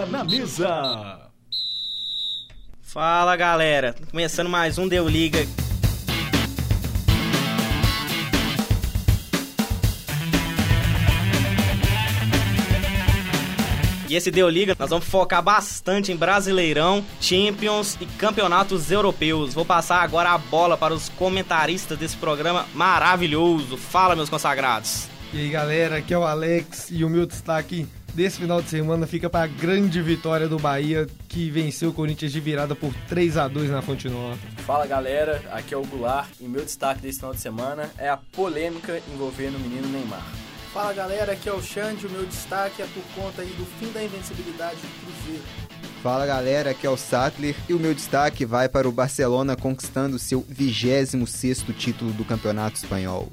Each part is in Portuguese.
Bola na mesa. Fala galera, começando mais um Deu Liga. E esse Deu Liga, nós vamos focar bastante em Brasileirão, Champions e campeonatos europeus. Vou passar agora a bola para os comentaristas desse programa maravilhoso. Fala, meus consagrados. E aí, galera, aqui é o Alex e o meu destaque desse final de semana fica para a grande vitória do Bahia, que venceu o Corinthians de virada por 3 a 2 na Fonte Nova. Fala galera, aqui é o Goulart e meu destaque desse final de semana é a polêmica envolvendo o menino Neymar. Fala galera, aqui é o Xande, o meu destaque é por conta aí do fim da invencibilidade do Cruzeiro. Fala galera, aqui é o Sattler e o meu destaque vai para o Barcelona conquistando seu 26º título do Campeonato Espanhol.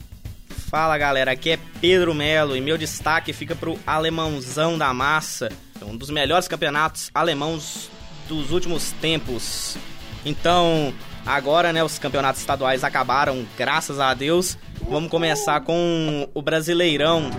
Fala galera, aqui é Pedro Melo e meu destaque fica pro Alemãozão da Massa, um dos melhores campeonatos alemãos dos últimos tempos. Então, agora né, os campeonatos estaduais acabaram, graças a Deus. Vamos começar com o Brasileirão.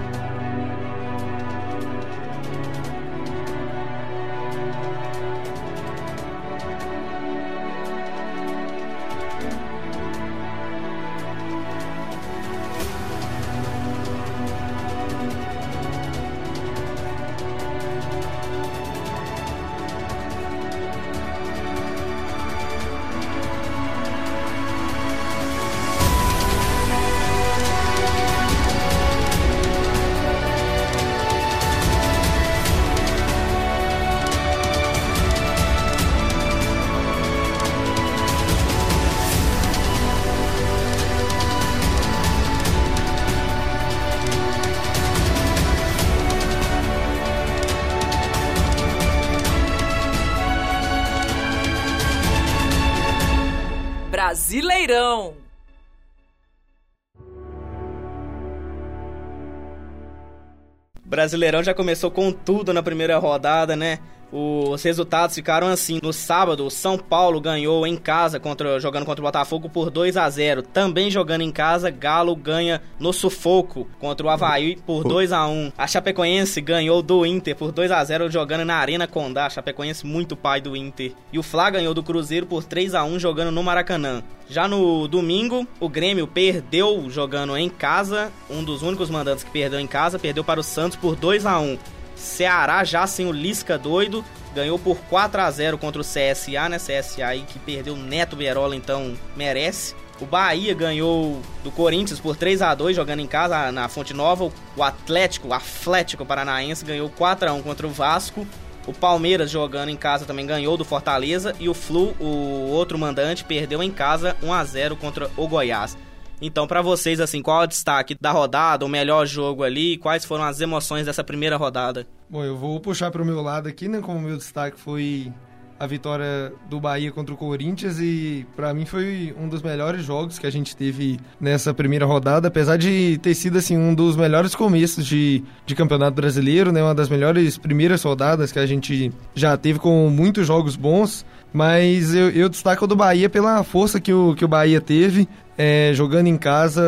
Brasileirão já começou com tudo na primeira rodada, né? Os resultados ficaram assim. No sábado, o São Paulo ganhou em casa contra jogando contra o Botafogo por 2 a 0. Também jogando em casa, Galo ganha no sufoco contra o Havaí por 2 a 1. A Chapecoense ganhou do Inter por 2 a 0 jogando na Arena Condá. A Chapecoense muito pai do Inter. E o Fla ganhou do Cruzeiro por 3 a 1 jogando no Maracanã. Já no domingo, o Grêmio perdeu jogando em casa, um dos únicos mandantes que perdeu em casa, perdeu para o Santos por 2 a 1. Ceará já sem o Lisca doido, ganhou por 4 a 0 contra o CSA, né? CSA aí que perdeu Neto Berola, então merece. O Bahia ganhou do Corinthians por 3 a 2 jogando em casa na Fonte Nova. O Atlético, o Atlético Paranaense ganhou 4 a 1 contra o Vasco. O Palmeiras jogando em casa também ganhou do Fortaleza e o Flu, o outro mandante, perdeu em casa 1 a 0 contra o Goiás. Então, para vocês, assim, qual é o destaque da rodada, o melhor jogo ali, quais foram as emoções dessa primeira rodada? Bom, eu vou puxar para o meu lado aqui, né? Como meu destaque foi a vitória do Bahia contra o Corinthians e para mim foi um dos melhores jogos que a gente teve nessa primeira rodada, apesar de ter sido assim um dos melhores começos de, de campeonato brasileiro, né? Uma das melhores primeiras rodadas que a gente já teve com muitos jogos bons. Mas eu, eu destaco o do Bahia pela força que o, que o Bahia teve, é, jogando em casa,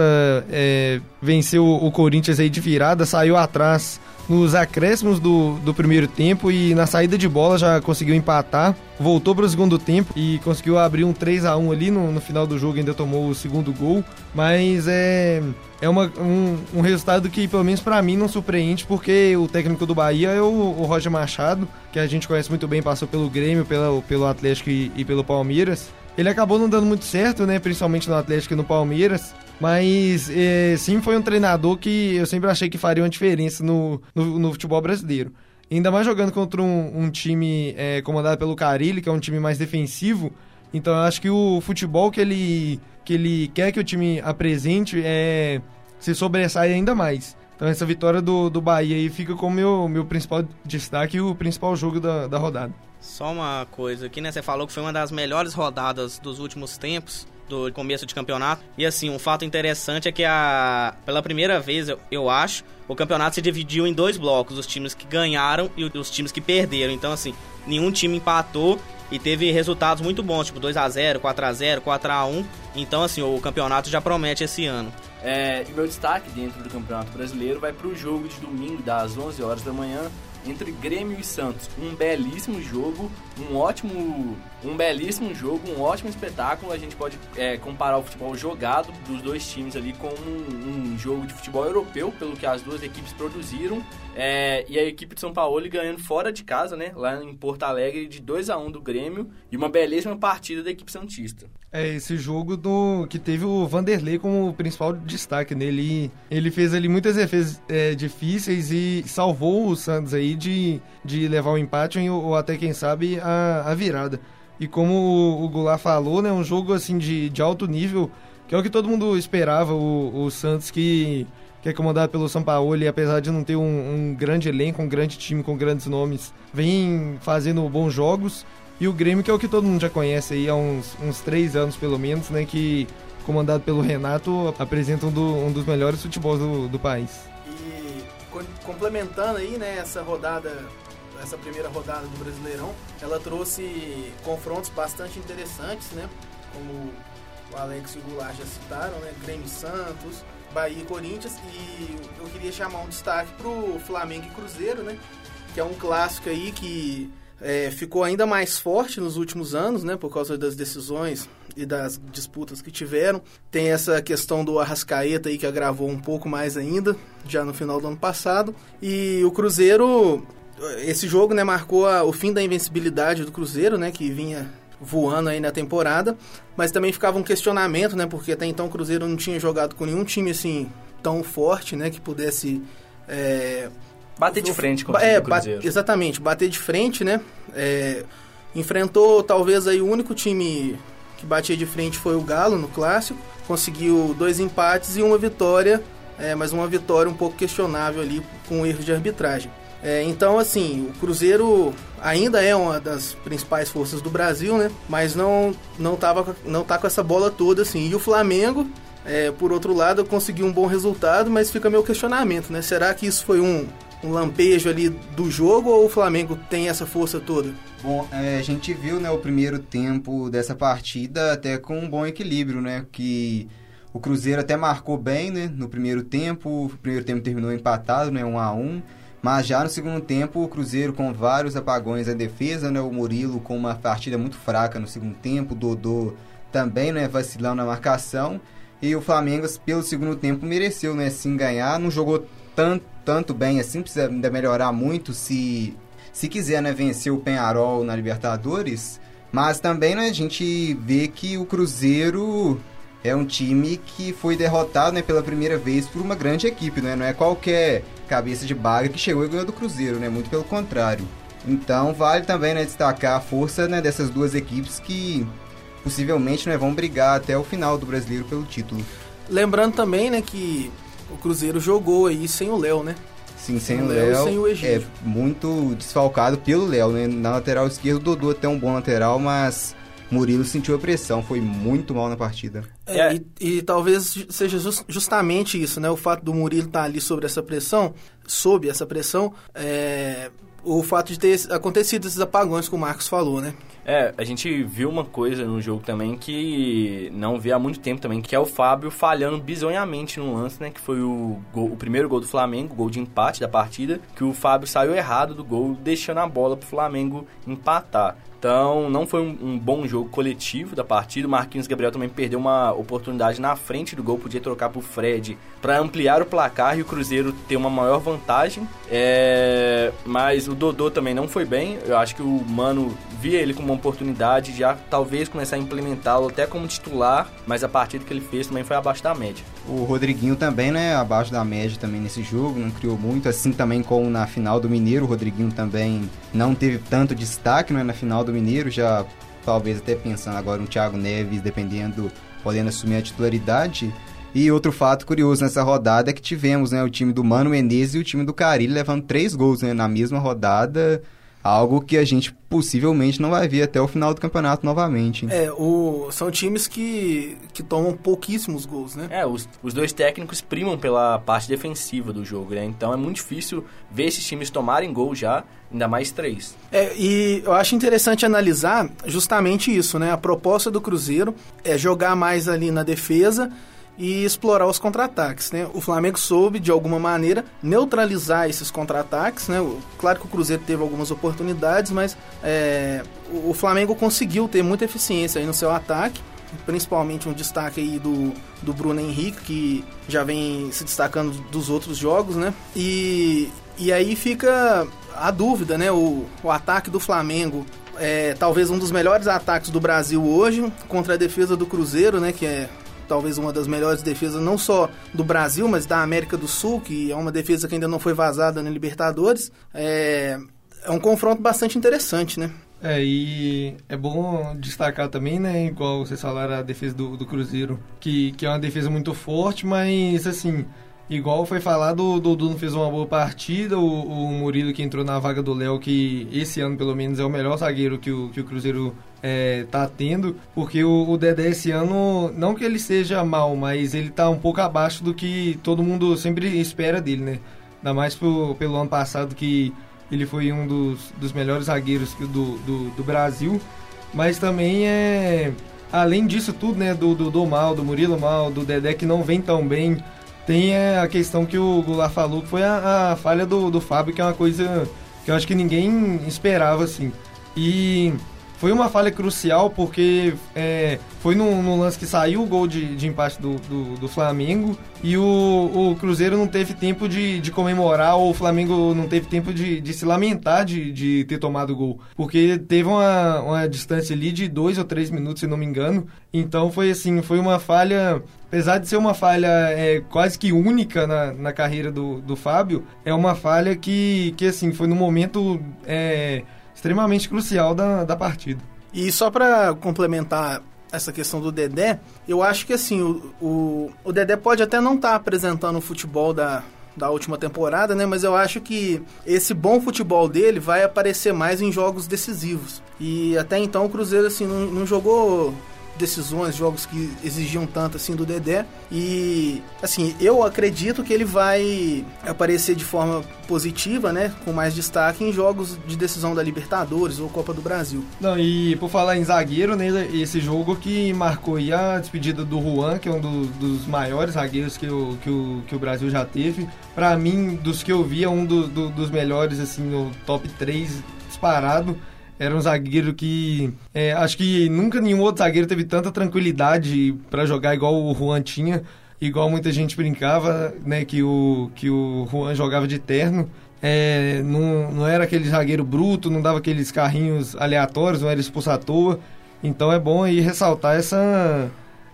é, venceu o Corinthians aí de virada, saiu atrás nos acréscimos do, do primeiro tempo e na saída de bola já conseguiu empatar. Voltou para o segundo tempo e conseguiu abrir um 3 a 1 ali no, no final do jogo, ainda tomou o segundo gol. Mas é, é uma, um, um resultado que, pelo menos para mim, não surpreende, porque o técnico do Bahia é o, o, Roger Machado, que a gente conhece muito bem, passou pelo Grêmio, pela, pelo Atlético e, e pelo Palmeiras. Ele acabou não dando muito certo, né? Principalmente no Atlético e no Palmeiras. Mas é, sim foi um treinador que eu sempre achei que faria uma diferença no, no, no futebol brasileiro. Ainda mais jogando contra um, um time é, comandado pelo Carilli, que é um time mais defensivo. Então eu acho que o futebol que ele, que ele quer que o time apresente é se sobressai ainda mais. Então essa vitória do, do Bahia aí fica como meu, meu principal destaque e o principal jogo da, da rodada. Só uma coisa aqui, né? Você falou que foi uma das melhores rodadas dos últimos tempos do começo de campeonato. E assim, um fato interessante é que a pela primeira vez, eu, eu acho, o campeonato se dividiu em dois blocos, os times que ganharam e os times que perderam. Então assim, nenhum time empatou e teve resultados muito bons, tipo 2 a 0, 4 a 0, 4 a 1. Então assim, o campeonato já promete esse ano. É, e meu destaque dentro do Campeonato Brasileiro vai para o jogo de domingo das 11 horas da manhã entre Grêmio e Santos. Um belíssimo jogo, um ótimo, um belíssimo jogo, um ótimo espetáculo. A gente pode é, comparar o futebol jogado dos dois times ali com um, um, jogo de futebol europeu, pelo que as duas equipes produziram. É, e a equipe de São Paulo ganhando fora de casa, né? Lá em Porto Alegre, de 2 a 1 do Grêmio. E uma belíssima partida da equipe Santista. É, esse jogo do que teve o Vanderlei como principal destaque nele. Ele fez ali muitas defesas é, difíceis e salvou o Santos aí de, de levar o empate ou, ou até, quem sabe, a, a virada. E como o, o Goulart falou, né, um jogo assim de, de alto nível, que é o que todo mundo esperava, o, o Santos que, que é comandado pelo e apesar de não ter um, um grande elenco, um grande time com grandes nomes, vem fazendo bons jogos. E o Grêmio, que é o que todo mundo já conhece aí há uns, uns três anos pelo menos, né? Que, comandado pelo Renato, apresenta um, do, um dos melhores futebols do, do país. E complementando aí, né, essa rodada, essa primeira rodada do Brasileirão, ela trouxe confrontos bastante interessantes, né? Como o Alex e o Goulart já citaram, né? Grêmio Santos, Bahia e Corinthians. E eu queria chamar um destaque pro Flamengo e Cruzeiro, né? Que é um clássico aí que é, ficou ainda mais forte nos últimos anos, né, por causa das decisões e das disputas que tiveram. Tem essa questão do Arrascaeta aí que agravou um pouco mais ainda, já no final do ano passado. E o Cruzeiro, esse jogo, né, marcou a, o fim da invencibilidade do Cruzeiro, né, que vinha voando aí na temporada, mas também ficava um questionamento, né, porque até então o Cruzeiro não tinha jogado com nenhum time assim tão forte, né, que pudesse é, Bater de frente com o é, Cruzeiro. exatamente, bater de frente, né? É, enfrentou talvez aí o único time que batia de frente foi o Galo no clássico. Conseguiu dois empates e uma vitória, é, mas uma vitória um pouco questionável ali com erro de arbitragem. É, então, assim, o Cruzeiro ainda é uma das principais forças do Brasil, né? Mas não não tava não tá com essa bola toda assim. E o Flamengo, é, por outro lado, conseguiu um bom resultado, mas fica meu questionamento, né? Será que isso foi um um lampejo ali do jogo ou o Flamengo tem essa força toda? Bom, é, a gente viu né, o primeiro tempo dessa partida até com um bom equilíbrio, né? Que o Cruzeiro até marcou bem né, no primeiro tempo, o primeiro tempo terminou empatado, né, 1 a 1 mas já no segundo tempo, o Cruzeiro com vários apagões na defesa, né? O Murilo com uma partida muito fraca no segundo tempo, o Dodô também, né? Vacilando na marcação. E o Flamengo, pelo segundo tempo, mereceu, né? Sim ganhar. Não jogou tanto, tanto bem assim, precisa ainda melhorar muito se, se quiser né, vencer o Penharol na Libertadores. Mas também né, a gente vê que o Cruzeiro é um time que foi derrotado né, pela primeira vez por uma grande equipe, né? não é qualquer cabeça de baga que chegou e ganhou do Cruzeiro, né? muito pelo contrário. Então vale também né, destacar a força né, dessas duas equipes que possivelmente né, vão brigar até o final do brasileiro pelo título. Lembrando também né, que o Cruzeiro jogou aí sem o Léo, né? Sim, sem, sem o Léo. Sem o Egídio. É muito desfalcado pelo Léo, né? Na lateral esquerda, o Dodô até um bom lateral, mas Murilo sentiu a pressão, foi muito mal na partida. É, é. E, e, talvez seja just, justamente isso, né? O fato do Murilo estar tá ali sobre essa pressão, sob essa pressão, é, o fato de ter acontecido esses apagões que o Marcos falou, né? É, a gente viu uma coisa no jogo também que não vê há muito tempo também, que é o Fábio falhando bizonhamente no lance, né? Que foi o, gol, o primeiro gol do Flamengo, gol de empate da partida, que o Fábio saiu errado do gol, deixando a bola pro Flamengo empatar. Então, não foi um, um, bom jogo coletivo da partida. O Marquinhos Gabriel também perdeu uma oportunidade na frente do gol, podia trocar pro Fred para ampliar o placar e o Cruzeiro ter uma maior vantagem. É... Mas o Dodô também não foi bem. Eu acho que o Mano via ele como uma oportunidade de já talvez começar a implementá-lo até como titular, mas a partida que ele fez também foi abaixo da média. O Rodriguinho também, né, abaixo da média também nesse jogo, não criou muito, assim também como na final do Mineiro, o Rodriguinho também não teve tanto destaque, né, na final do Mineiro, já talvez até pensando agora um Thiago Neves, dependendo, podendo assumir a titularidade. E outro fato curioso nessa rodada é que tivemos, né, o time do Mano Menezes e o time do Carilho levando três gols, né, na mesma rodada, Algo que a gente possivelmente não vai ver até o final do campeonato novamente. É, o, são times que, que tomam pouquíssimos gols, né? É, os, os dois técnicos primam pela parte defensiva do jogo, né? Então é muito difícil ver esses times tomarem gol já, ainda mais três. É, e eu acho interessante analisar justamente isso, né? A proposta do Cruzeiro é jogar mais ali na defesa e explorar os contra-ataques, né? O Flamengo soube de alguma maneira neutralizar esses contra-ataques, né? Claro que o Cruzeiro teve algumas oportunidades, mas é, o Flamengo conseguiu ter muita eficiência no seu ataque principalmente um destaque aí do, do Bruno Henrique, que já vem se destacando dos outros jogos, né? E, e aí fica a dúvida, né? O, o ataque do Flamengo é talvez um dos melhores ataques do Brasil hoje contra a defesa do Cruzeiro, né? Que é talvez uma das melhores defesas não só do Brasil, mas da América do Sul, que é uma defesa que ainda não foi vazada na Libertadores. É, é um confronto bastante interessante, né? É, e é bom destacar também, né, igual vocês falaram, a defesa do, do Cruzeiro, que, que é uma defesa muito forte, mas, assim, igual foi falado, o Dudu fez uma boa partida, o, o Murilo que entrou na vaga do Léo, que esse ano, pelo menos, é o melhor zagueiro que o, que o Cruzeiro é, tá tendo, porque o, o, Dedé esse ano, não que ele seja mal, mas ele tá um pouco abaixo do que todo mundo sempre espera dele, né? Ainda mais pro, pelo ano passado que ele foi um dos, dos melhores zagueiros do, do, do Brasil. Mas também é. Além disso tudo, né? Do, do, do Mal, do Murilo Mal, do Dedé que não vem tão bem. Tem é, a questão que o Goulart falou, que foi a, a falha do, do Fábio, que é uma coisa que eu acho que ninguém esperava, assim. E foi uma falha crucial porque é, foi no, no, lance que saiu o gol de, de empate do, do, do, Flamengo e o, o Cruzeiro não teve tempo de, de comemorar ou o Flamengo não teve tempo de, de se lamentar de, de ter tomado o gol. Porque teve uma, uma distância ali de dois ou três minutos, se não me engano. Então foi assim, foi uma falha apesar de ser uma falha é, quase que única na, na carreira do, do Fábio, é uma falha que, que assim, foi no momento é, extremamente crucial da, da partida. E só para complementar essa questão do Dedé, eu acho que assim, o, o, o Dedé pode até não estar tá apresentando o futebol da, da última temporada, né? Mas eu acho que esse bom futebol dele vai aparecer mais em jogos decisivos. E até então o Cruzeiro assim não, não jogou decisões, jogos que exigiam tanto assim do Dedé. E assim, eu acredito que ele vai aparecer de forma positiva, né, com mais destaque em jogos de decisão da Libertadores ou Copa do Brasil. Não, e por falar em zagueiro, né, esse jogo que marcou a despedida do Juan, que é um do, dos maiores zagueiros que o, que o, que o Brasil já teve. Para mim, dos que eu vi, é um do, do, dos melhores assim no top 3 disparado. Era um zagueiro que é, acho que nunca nenhum outro zagueiro teve tanta tranquilidade para jogar igual o Juan tinha, igual muita gente brincava, né, que o que o Juan jogava de terno. É, não, não era aquele zagueiro bruto, não dava aqueles carrinhos aleatórios, não era expulso à toa. Então é bom aí ressaltar essa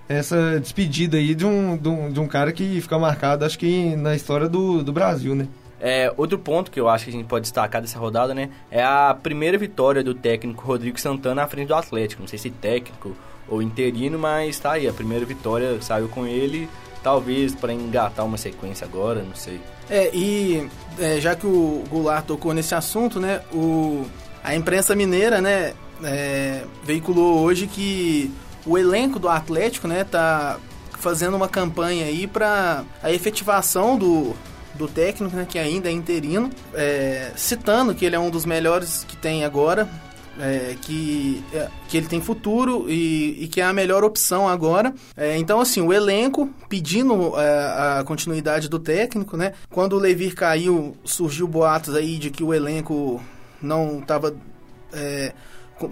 essa despedida aí de um, de um, de um cara que fica marcado, acho que na história do, do Brasil, né? É, outro ponto que eu acho que a gente pode destacar dessa rodada, né, é a primeira vitória do técnico Rodrigo Santana à frente do Atlético. Não sei se técnico ou interino, mas tá aí, a primeira vitória saiu com ele, talvez para engatar uma sequência agora, não sei. É, e é, já que o Goulart tocou nesse assunto, né, o, a imprensa mineira, né, é, veiculou hoje que o elenco do Atlético, né, tá fazendo uma campanha aí para a efetivação do do técnico, né, que ainda é interino, é, citando que ele é um dos melhores que tem agora, é, que, é, que ele tem futuro e, e, que é a melhor opção agora. É, então, assim, o elenco pedindo é, a continuidade do técnico, né? Quando o Levir caiu, surgiu boatos aí de que o elenco não estava é,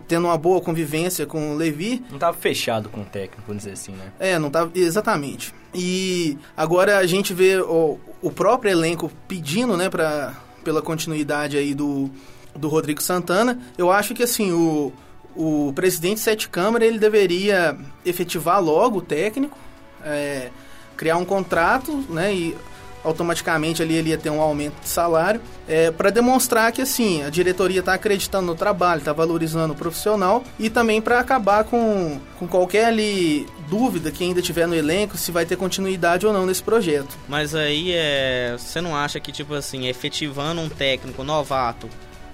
tendo uma boa convivência com o Levi. Não estava fechado com o técnico, vamos dizer assim, né? É, não estava exatamente. E agora a gente vê o, o próprio elenco pedindo, né, pra, pela continuidade aí do, do Rodrigo Santana. Eu acho que assim, o, o presidente Sete Câmara ele deveria efetivar logo o técnico, é, criar um contrato, né, e automaticamente ali ele ia ter um aumento de salário, é, para demonstrar que assim a diretoria está acreditando no trabalho, está valorizando o profissional e também para acabar com, com qualquer ali dúvida que ainda tiver no elenco se vai ter continuidade ou não nesse projeto. Mas aí é, você não acha que tipo assim efetivando um técnico novato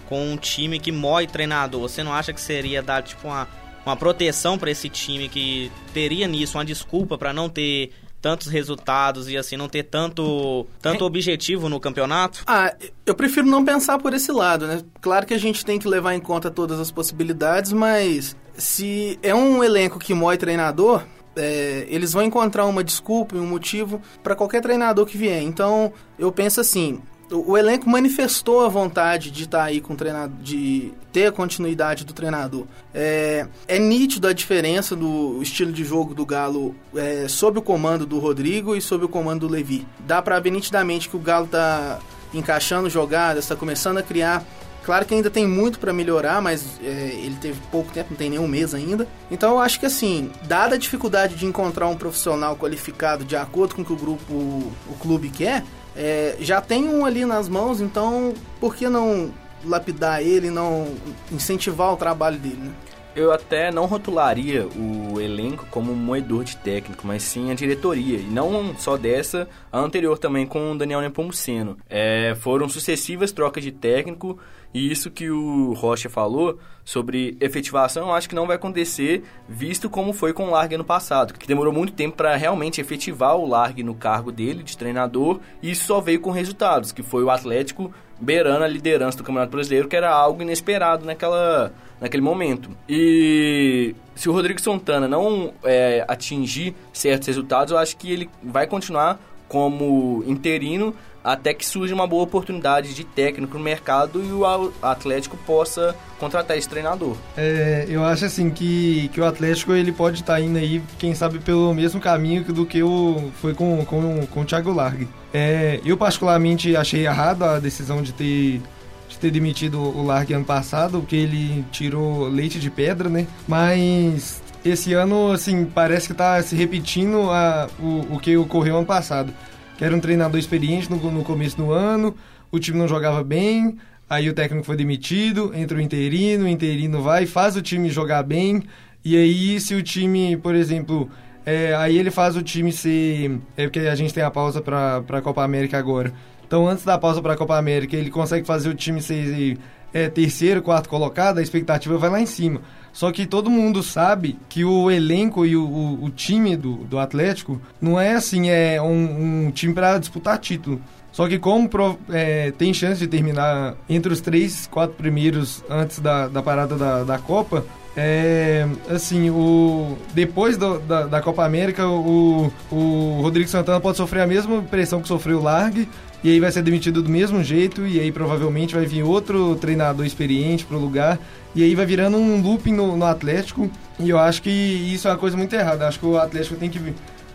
com um time que mói treinador, você não acha que seria dar tipo uma uma proteção para esse time que teria nisso uma desculpa para não ter tantos resultados e assim não ter tanto tanto objetivo no campeonato? Ah, eu prefiro não pensar por esse lado, né? Claro que a gente tem que levar em conta todas as possibilidades, mas se é um elenco que mói treinador, é, eles vão encontrar uma desculpa e um motivo para qualquer treinador que vier. Então, eu penso assim, o, elenco manifestou a vontade de estar tá aí com o treinador, de ter a continuidade do treinador. É, é nítido a diferença do estilo de jogo do Galo é, sob o comando do Rodrigo e sob o comando do Levi. Dá para ver nitidamente que o Galo está encaixando jogadas, está começando a criar Claro que ainda tem muito para melhorar, mas é, ele teve pouco tempo, não tem nenhum mês ainda. Então eu acho que assim, dada a dificuldade de encontrar um profissional qualificado de acordo com o que o grupo, o clube quer, é, já tem um ali nas mãos, então por que não lapidar ele, não incentivar o trabalho dele, né? Eu até não rotularia o elenco como um moedor de técnico, mas sim a diretoria. E não só dessa, a anterior também com o Daniel Nepomuceno. É, foram sucessivas trocas de técnico e isso que o Rocha falou sobre efetivação, acho que não vai acontecer, visto como foi com o Largue ano passado, que demorou muito tempo para realmente efetivar o Largue no cargo dele de treinador, e isso só veio com resultados, que foi o Atlético beirando a liderança do Campeonato Brasileiro, que era algo inesperado naquela, naquele momento. E se o Rodrigo Santana não é, atingir certos resultados, eu acho que ele vai continuar como interino até que surja uma boa oportunidade de técnico no mercado e o Atlético possa contratar esse treinador. É, eu acho assim que, que o Atlético ele pode estar tá indo aí, quem sabe, pelo mesmo caminho do que o, foi com, com, com o Thiago Largue. É, eu particularmente achei errado a decisão de ter de ter demitido o Largue ano passado, porque ele tirou leite de pedra, né? Mas esse ano, assim, parece que está se repetindo a, o, o que ocorreu ano passado que era um treinador experiente no, no começo do ano, o time não jogava bem, aí o técnico foi demitido, entra o interino, o interino vai, faz o time jogar bem, e aí se o time, por exemplo, é, aí ele faz o time ser. É porque a gente tem a pausa para a Copa América agora. Então, antes da pausa para Copa América, ele consegue fazer o time ser é, terceiro, quarto colocado, a expectativa vai lá em cima. Só que todo mundo sabe que o elenco e o, o, o time do, do Atlético não é assim, é um, um time para disputar título. Só que como é, tem chance de terminar entre os três, quatro primeiros antes da, da parada da, da Copa, é, assim, o, depois do, da, da Copa América, o, o Rodrigo Santana pode sofrer a mesma pressão que sofreu o Largue, e aí vai ser demitido do mesmo jeito, e aí provavelmente vai vir outro treinador experiente pro lugar, e aí vai virando um looping no, no Atlético. E eu acho que isso é uma coisa muito errada. Acho que o Atlético tem que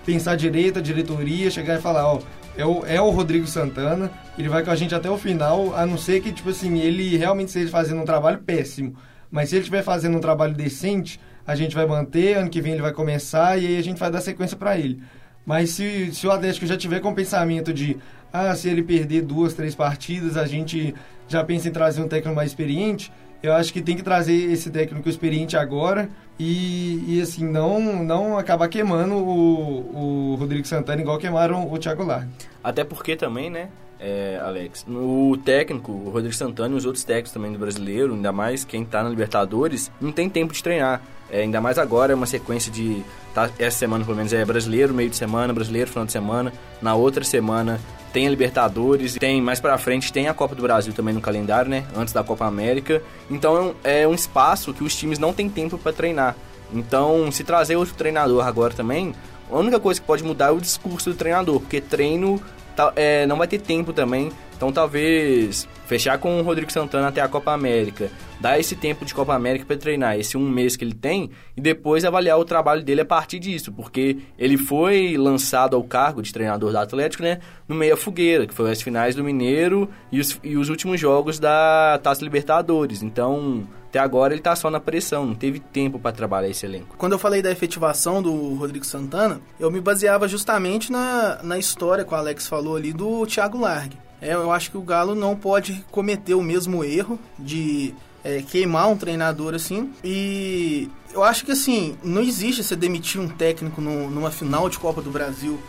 pensar direito, a diretoria, chegar e falar, ó, é o, é o Rodrigo Santana, ele vai com a gente até o final, a não ser que, tipo assim, ele realmente esteja fazendo um trabalho péssimo. Mas se ele estiver fazendo um trabalho decente, a gente vai manter, ano que vem ele vai começar e aí a gente vai dar sequência para ele. Mas se, se o Atlético já tiver com o pensamento de, ah, se ele perder duas, três partidas, a gente já pensa em trazer um técnico mais experiente, eu acho que tem que trazer esse técnico experiente agora e, e assim, não, não acabar queimando o, o Rodrigo Santana igual queimaram o Thiago Largue. Até porque também, né, é, Alex, o técnico, o Rodrigo Santana e os outros técnicos também do brasileiro, ainda mais quem está na Libertadores, não tem tempo de treinar. É, ainda mais agora, é uma sequência de. Tá, essa semana, pelo menos, é brasileiro, meio de semana, brasileiro, final de semana. Na outra semana tem a Libertadores, tem mais para frente tem a Copa do Brasil também no calendário, né? Antes da Copa América. Então é um espaço que os times não têm tempo para treinar. Então, se trazer outro treinador agora também, a única coisa que pode mudar é o discurso do treinador, porque treino tá, é, não vai ter tempo também então talvez fechar com o Rodrigo Santana até a Copa América, dar esse tempo de Copa América para treinar, esse um mês que ele tem, e depois avaliar o trabalho dele a partir disso, porque ele foi lançado ao cargo de treinador do Atlético, né, no meio fogueira, que foi as finais do Mineiro e os, e os últimos jogos da Taça Libertadores. Então, até agora ele está só na pressão, não teve tempo para trabalhar esse elenco. Quando eu falei da efetivação do Rodrigo Santana, eu me baseava justamente na, na história que o Alex falou ali do Thiago Largue. É, eu acho que o Galo não pode cometer o mesmo erro de é, queimar um treinador assim. E eu acho que assim, não existe você demitir um técnico no, numa final de Copa do Brasil.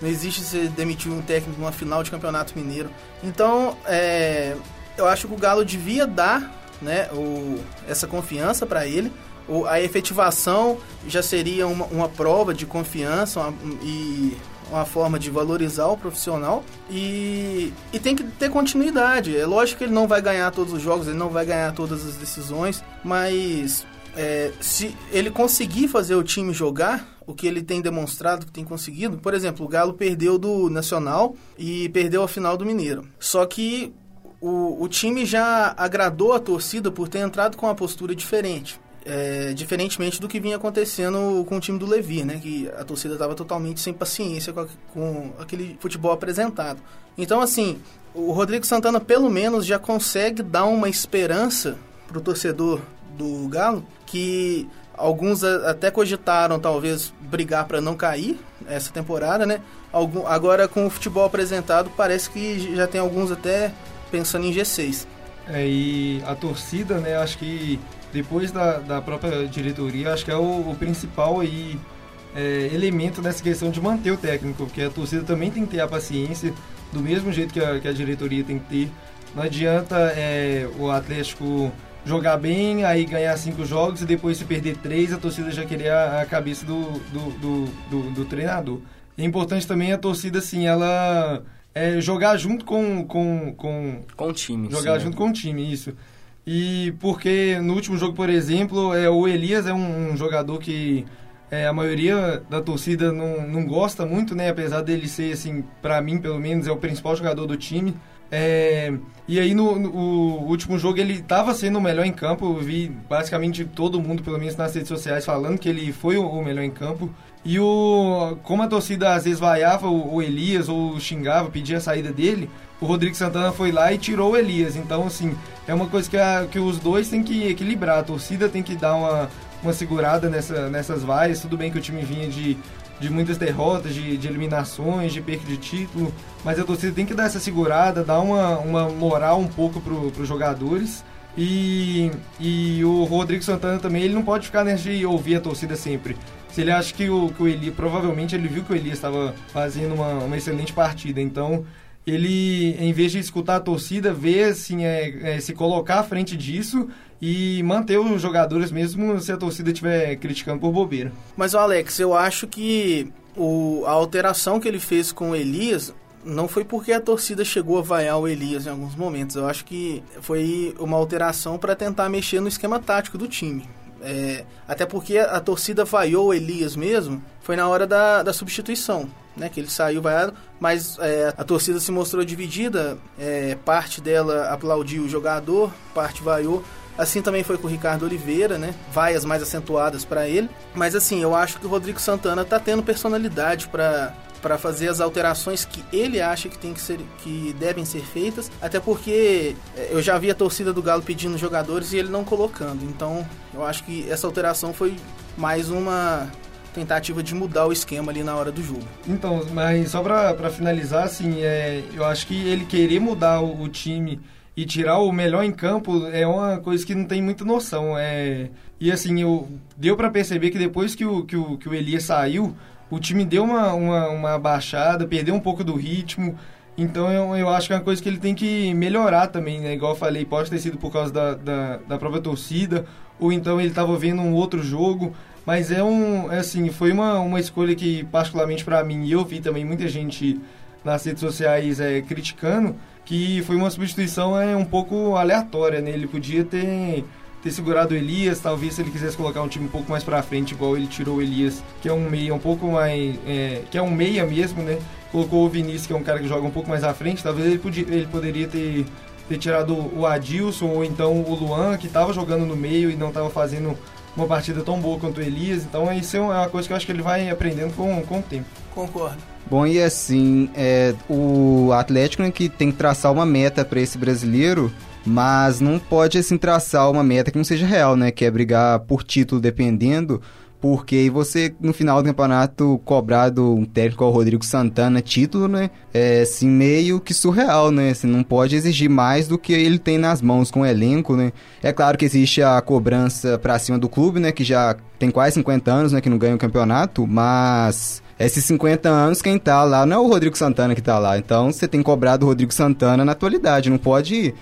Não existe você demitir um técnico numa final de Campeonato Mineiro. Então, é, eu acho que o Galo devia dar né, o, essa confiança para ele. O, a efetivação já seria uma, uma prova de confiança uma, e uma forma de valorizar o profissional e, e tem que ter continuidade. É lógico que ele não vai ganhar todos os jogos, ele não vai ganhar todas as decisões, mas é, se ele conseguir fazer o time jogar, o que ele tem demonstrado, que tem conseguido. Por exemplo, o Galo perdeu do Nacional e perdeu a final do Mineiro. Só que o, o time já agradou a torcida por ter entrado com uma postura diferente. É, diferentemente do que vinha acontecendo com o time do Levi, né? Que a torcida estava totalmente sem paciência com, a, com, aquele futebol apresentado. Então, assim, o Rodrigo Santana pelo menos já consegue dar uma esperança para o torcedor do Galo que alguns até cogitaram talvez brigar para não cair essa temporada, né? Algum, agora com o futebol apresentado parece que já tem alguns até pensando em G6. É, e a torcida, né? Acho que depois da, da própria diretoria, acho que é o, o principal aí, é, elemento nessa questão de manter o técnico, porque a torcida também tem que ter a paciência, do mesmo jeito que a, que a diretoria tem que ter. Não adianta é, o Atlético jogar bem, aí ganhar cinco jogos e depois se perder três, a torcida já querer a, a cabeça do, do, do, do, do treinador. É importante também a torcida, assim, ela é, jogar junto com, com, com... Com o time. Jogar sim, junto né? com o time, isso. E porque no último jogo, por exemplo, é, o Elias é um, um jogador que é, a maioria da torcida não, não gosta muito, né? Apesar dele ser, assim, para mim, pelo menos, é o principal jogador do time. É, e aí no, no último jogo ele estava sendo o melhor em campo. Eu vi basicamente todo mundo, pelo menos nas redes sociais, falando que ele foi o, o melhor em campo. E o como a torcida às vezes vaiava o, o Elias ou xingava, pedia a saída dele, o Rodrigo Santana foi lá e tirou o Elias. Então, assim, é uma coisa que, a, que os dois têm que equilibrar. A torcida tem que dar uma, uma segurada nessa, nessas vaias. Tudo bem que o time vinha de, de muitas derrotas, de, de eliminações, de perda de título, mas a torcida tem que dar essa segurada, dar uma, uma moral um pouco para os jogadores. E, e o Rodrigo Santana também, ele não pode ficar nessa de ouvir a torcida sempre. Se ele acha que o, que o Eli, provavelmente ele viu que o Eli estava fazendo uma, uma excelente partida, então ele, em vez de escutar a torcida, vê assim, é, é, se colocar à frente disso e manter os jogadores mesmo se a torcida estiver criticando por bobeira. Mas, Alex, eu acho que o, a alteração que ele fez com o Elias não foi porque a torcida chegou a vaiar o Elias em alguns momentos. Eu acho que foi uma alteração para tentar mexer no esquema tático do time. É, até porque a, a, torcida vaiou o Elias mesmo, foi na hora da, da substituição, né? Que ele saiu vaiado, mas é, a torcida se mostrou dividida, é, parte dela aplaudiu o jogador, parte vaiou. Assim também foi com o Ricardo Oliveira, né? Vaias mais acentuadas para ele. Mas assim, eu acho que o Rodrigo Santana tá tendo personalidade para para fazer as alterações que ele acha que tem que ser que devem ser feitas, até porque é, eu já vi a torcida do Galo pedindo jogadores e ele não colocando. Então, eu acho que essa alteração foi mais uma tentativa de mudar o esquema ali na hora do jogo. Então, mas só para finalizar, assim, é, eu acho que ele querer mudar o, o, time e tirar o melhor em campo é uma coisa que não tem muita noção. É, e assim, eu, deu para perceber que depois que o, que o, que o Elias saiu, o time deu uma, uma, uma baixada, perdeu um pouco do ritmo. Então eu, eu acho que é uma coisa que ele tem que melhorar também, né? Igual eu falei, pode ter sido por causa da, da, da própria torcida, ou então ele estava vendo um outro jogo. Mas é um, é assim, foi uma, uma escolha que, particularmente para mim, e eu vi também muita gente nas redes sociais é, criticando, que foi uma substituição é, um pouco aleatória, né? Ele podia ter ter segurado o Elias, talvez se ele quisesse colocar um time um pouco mais para frente, igual ele tirou o Elias, que é um meia um pouco mais, é, que é um meia mesmo, né? Colocou o Vinícius, que é um cara que joga um pouco mais à frente, talvez ele, podia, ele poderia ter, ter tirado o Adilson ou então o Luan, que estava jogando no meio e não estava fazendo uma partida tão boa quanto o Elias. Então isso é uma coisa que eu acho que ele vai aprendendo com, com o tempo. Concordo. Bom, e assim, é, o Atlético né, que tem que traçar uma meta para esse brasileiro mas não pode assim traçar uma meta que não seja real, né? Que é brigar por título dependendo, porque você no final do campeonato cobrado um técnico ao Rodrigo Santana título, né? É assim meio que surreal, né? Você não pode exigir mais do que ele tem nas mãos com o elenco, né? É claro que existe a cobrança para cima do clube, né? Que já tem quase 50 anos, né? Que não ganha o campeonato, mas esses 50 anos, quem tá lá não é o Rodrigo Santana que tá lá. Então você tem cobrado o Rodrigo Santana na atualidade. Não pode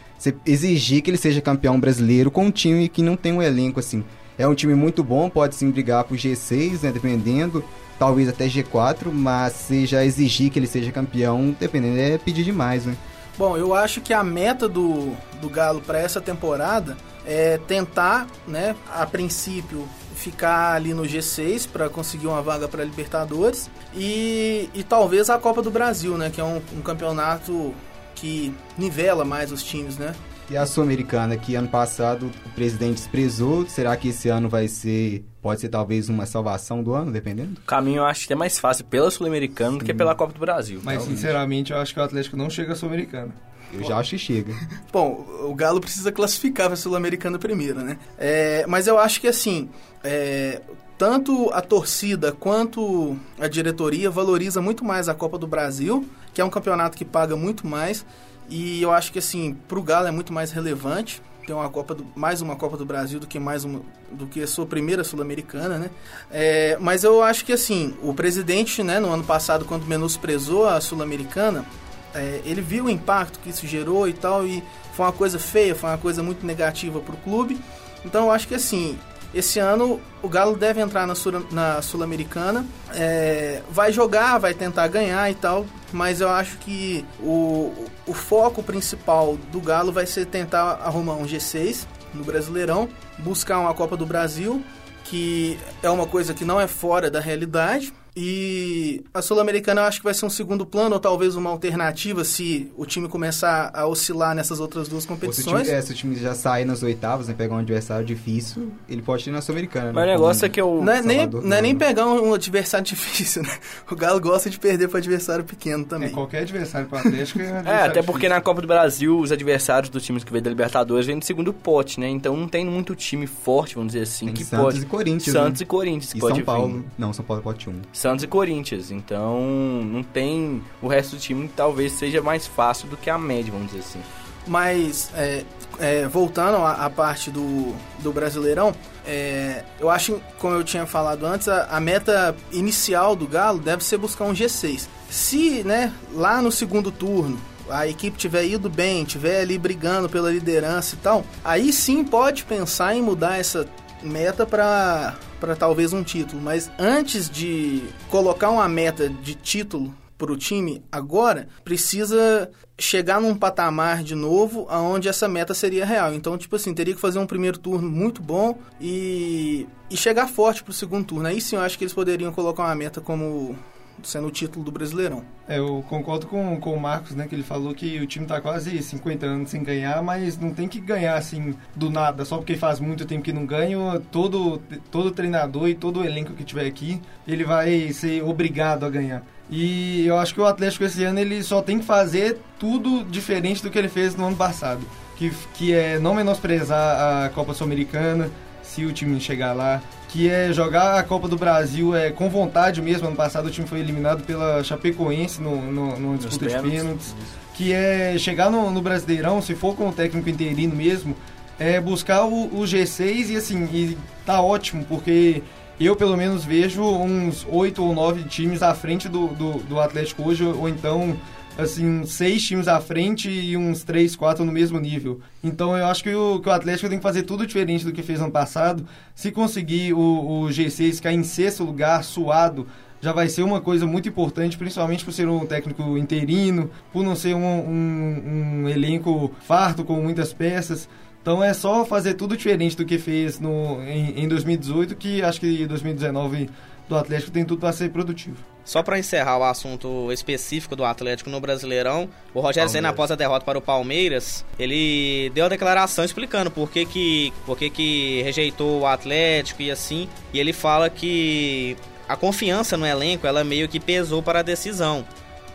exigir que ele seja campeão brasileiro com um time que não tem um elenco assim. É um time muito bom, pode sim brigar pro G6, né? Dependendo. Talvez até G4, mas se já exigir que ele seja campeão, dependendo, é pedir demais, né? Bom, eu acho que a meta do, do Galo para essa temporada é tentar, né, a princípio, ficar ali no G6 para conseguir uma vaga para Libertadores e, e talvez a Copa do Brasil, né, que é um, um campeonato que nivela mais os times, né? E a Sul-Americana, que ano passado o presidente desprezou, será que esse ano vai ser, pode ser talvez uma salvação do ano, dependendo? O caminho eu acho que é mais fácil pela Sul-Americana do que pela Copa do Brasil. Mas, Talvez. sinceramente, eu acho que o Atlético não chega à Sul-Americana. Eu já acho que chega. Bom, o Galo precisa classificar para a Sul-Americana primeiro, né? É, mas eu acho que assim, é, tanto a torcida quanto a diretoria valoriza muito mais a Copa do Brasil, que é um campeonato que paga muito mais. E eu acho que assim, para o Galo é muito mais relevante ter uma Copa do, mais uma Copa do Brasil do que mais uma do que a sua primeira sul-americana, né? É, mas eu acho que assim o presidente, né, no ano passado quando menosprezou a sul-americana, é, ele viu o impacto que isso gerou e tal e foi uma coisa feia, foi uma coisa muito negativa para o clube. Então eu acho que assim esse ano o Galo deve entrar na, Sul, na Sul-Americana, é, vai jogar, vai tentar ganhar e tal, mas eu acho que o, o foco principal do Galo vai ser tentar arrumar um G6 no Brasileirão, buscar uma Copa do Brasil, que é uma coisa que não é fora da realidade, e a Sul-Americana eu acho que vai ser um segundo plano, ou talvez uma alternativa se o time começar a oscilar nessas outras duas competições. Se o, time, é, se o time já sair nas oitavas, né, pegar um adversário difícil, ele pode ir na Sul-Americana. Mas né, o negócio é que eu... Não é, nem, não é nem pegar um adversário difícil, né? O Galo gosta de perder para adversário pequeno também. É, qualquer adversário para Atlético é É, até porque na Copa do Brasil, os adversários dos times que vêm da Libertadores vêm do segundo pote, né? Então não tem muito time forte, vamos dizer assim, Tem que Santos pode... e Corinthians, Santos né? e Corinthians que E pode São Paulo. vir. Não, São Paulo pode um. Santos e Corinthians. Então, não tem o resto do time que talvez seja mais fácil do que a média, vamos dizer assim. Mas, é, é, voltando à, à parte do, do Brasileirão, é, eu acho, como eu tinha falado antes, a, a meta inicial do Galo deve ser buscar um G6. Se, né, lá no segundo turno, a equipe tiver ido bem, tiver ali brigando pela liderança e tal, aí sim pode pensar em mudar essa meta para para talvez um título, mas antes de colocar uma meta de título para o time agora, precisa chegar num patamar de novo aonde essa meta seria real. Então, tipo assim, teria que fazer um primeiro turno muito bom e, e chegar forte pro segundo turno. Aí sim eu acho que eles poderiam colocar uma meta como sendo o título do Brasileirão. É, eu concordo com, com o Marcos, né, que ele falou que o time tá quase 50 anos sem ganhar, mas não tem que ganhar assim do nada, só porque faz muito tempo que não ganha, todo todo treinador e todo elenco que tiver aqui, ele vai ser obrigado a ganhar. E eu acho que o Atlético esse ano ele só tem que fazer tudo diferente do que ele fez no ano passado, que, que é não menosprezar a Copa Sul-Americana, se o time chegar lá, que é jogar a Copa do Brasil é, com vontade mesmo. Ano passado o time foi eliminado pela Chapecoense no, no, no disputa de pênaltis. Que é chegar no, no, Brasileirão, se for com o técnico interino mesmo, é buscar o, o G6 e assim, e tá ótimo, porque eu pelo menos vejo uns oito ou nove times à frente do, do, do Atlético hoje, ou então assim, seis times à frente e uns três, quatro no mesmo nível. Então eu acho que o, que o Atlético tem que fazer tudo diferente do que fez ano passado. Se conseguir o, o G6 cair em sexto lugar, suado, já vai ser uma coisa muito importante, principalmente por ser um técnico interino, por não ser um, um, um elenco farto com muitas peças. Então é só fazer tudo diferente do que fez no, em, em 2018, que acho que 2019 do Atlético tem tudo para ser produtivo. Só para encerrar o assunto específico do Atlético no Brasileirão, o Rogério Senna, após a derrota para o Palmeiras, ele deu a declaração explicando por que, que, por que, que rejeitou o Atlético e assim. E ele fala que a confiança no elenco ela meio que pesou para a decisão.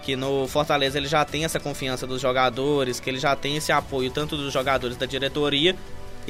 Que no Fortaleza ele já tem essa confiança dos jogadores, que ele já tem esse apoio tanto dos jogadores da diretoria